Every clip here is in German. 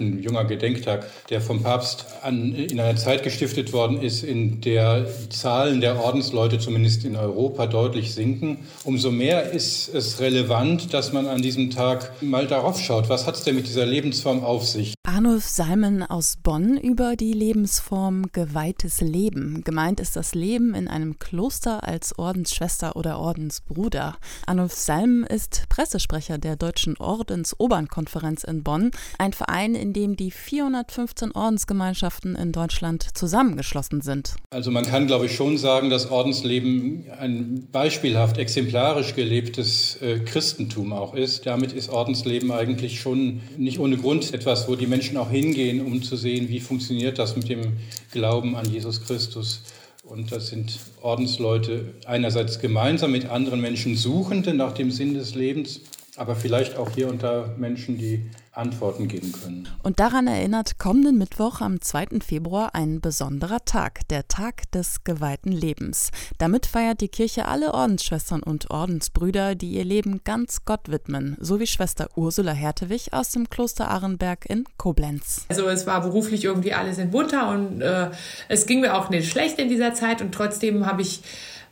Ein junger Gedenktag, der vom Papst an, in einer Zeit gestiftet worden ist, in der Zahlen der Ordensleute zumindest in Europa deutlich sinken. Umso mehr ist es relevant, dass man an diesem Tag mal darauf schaut, was hat es denn mit dieser Lebensform auf sich? Arnulf Salmen aus Bonn über die Lebensform geweihtes Leben. Gemeint ist das Leben in einem Kloster als Ordensschwester oder Ordensbruder. Arnulf Salmen ist Pressesprecher der Deutschen Ordensobernkonferenz in Bonn, ein Verein, in dem die 415 Ordensgemeinschaften in Deutschland zusammengeschlossen sind. Also man kann, glaube ich, schon sagen, dass Ordensleben ein beispielhaft exemplarisch gelebtes äh, Christentum auch ist. Damit ist Ordensleben eigentlich schon nicht ohne Grund etwas, wo die Menschen auch hingehen, um zu sehen, wie funktioniert das mit dem Glauben an Jesus Christus. Und das sind Ordensleute einerseits gemeinsam mit anderen Menschen Suchende nach dem Sinn des Lebens aber vielleicht auch hier unter Menschen, die Antworten geben können. Und daran erinnert kommenden Mittwoch am 2. Februar ein besonderer Tag, der Tag des geweihten Lebens. Damit feiert die Kirche alle Ordensschwestern und Ordensbrüder, die ihr Leben ganz Gott widmen, so wie Schwester Ursula Hertewig aus dem Kloster Arenberg in Koblenz. Also es war beruflich irgendwie alles in Butter und äh, es ging mir auch nicht schlecht in dieser Zeit und trotzdem habe ich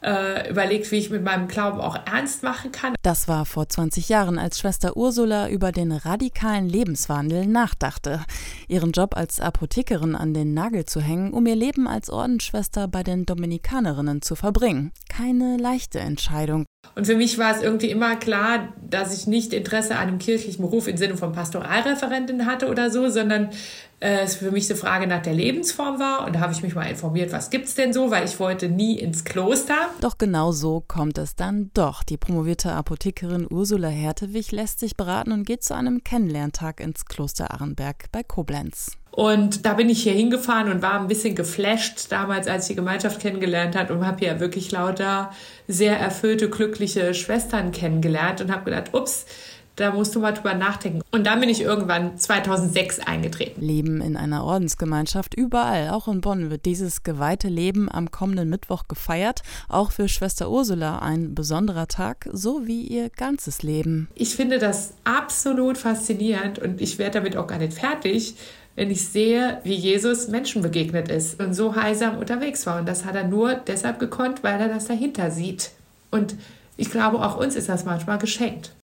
äh, überlegt, wie ich mit meinem Glauben auch ernst machen kann. Das war vor 20 Jahren, als Schwester Ursula über den radikalen Lebenswandel nachdachte. Ihren Job als Apothekerin an den Nagel zu hängen, um ihr Leben als Ordensschwester bei den Dominikanerinnen zu verbringen. Keine leichte Entscheidung. Und für mich war es irgendwie immer klar, dass ich nicht Interesse an einem kirchlichen Beruf im Sinne von Pastoralreferentin hatte oder so, sondern äh, es für mich eine Frage nach der Lebensform war. Und da habe ich mich mal informiert, was gibt es denn so, weil ich wollte nie ins Kloster. Doch genau so kommt es dann doch. Die promovierte Apothekerin Ursula Hertewig lässt sich beraten und geht zu einem Kennenlerntag ins Kloster Arenberg bei Koblenz. Und da bin ich hier hingefahren und war ein bisschen geflasht damals, als ich die Gemeinschaft kennengelernt hat und habe hier wirklich lauter sehr erfüllte, glückliche Schwestern kennengelernt und habe gedacht, ups, da musst du mal drüber nachdenken. Und dann bin ich irgendwann 2006 eingetreten. Leben in einer Ordensgemeinschaft. Überall, auch in Bonn, wird dieses geweihte Leben am kommenden Mittwoch gefeiert. Auch für Schwester Ursula ein besonderer Tag, so wie ihr ganzes Leben. Ich finde das absolut faszinierend und ich werde damit auch gar nicht fertig, wenn ich sehe, wie Jesus Menschen begegnet ist und so heilsam unterwegs war. Und das hat er nur deshalb gekonnt, weil er das dahinter sieht. Und ich glaube, auch uns ist das manchmal geschenkt.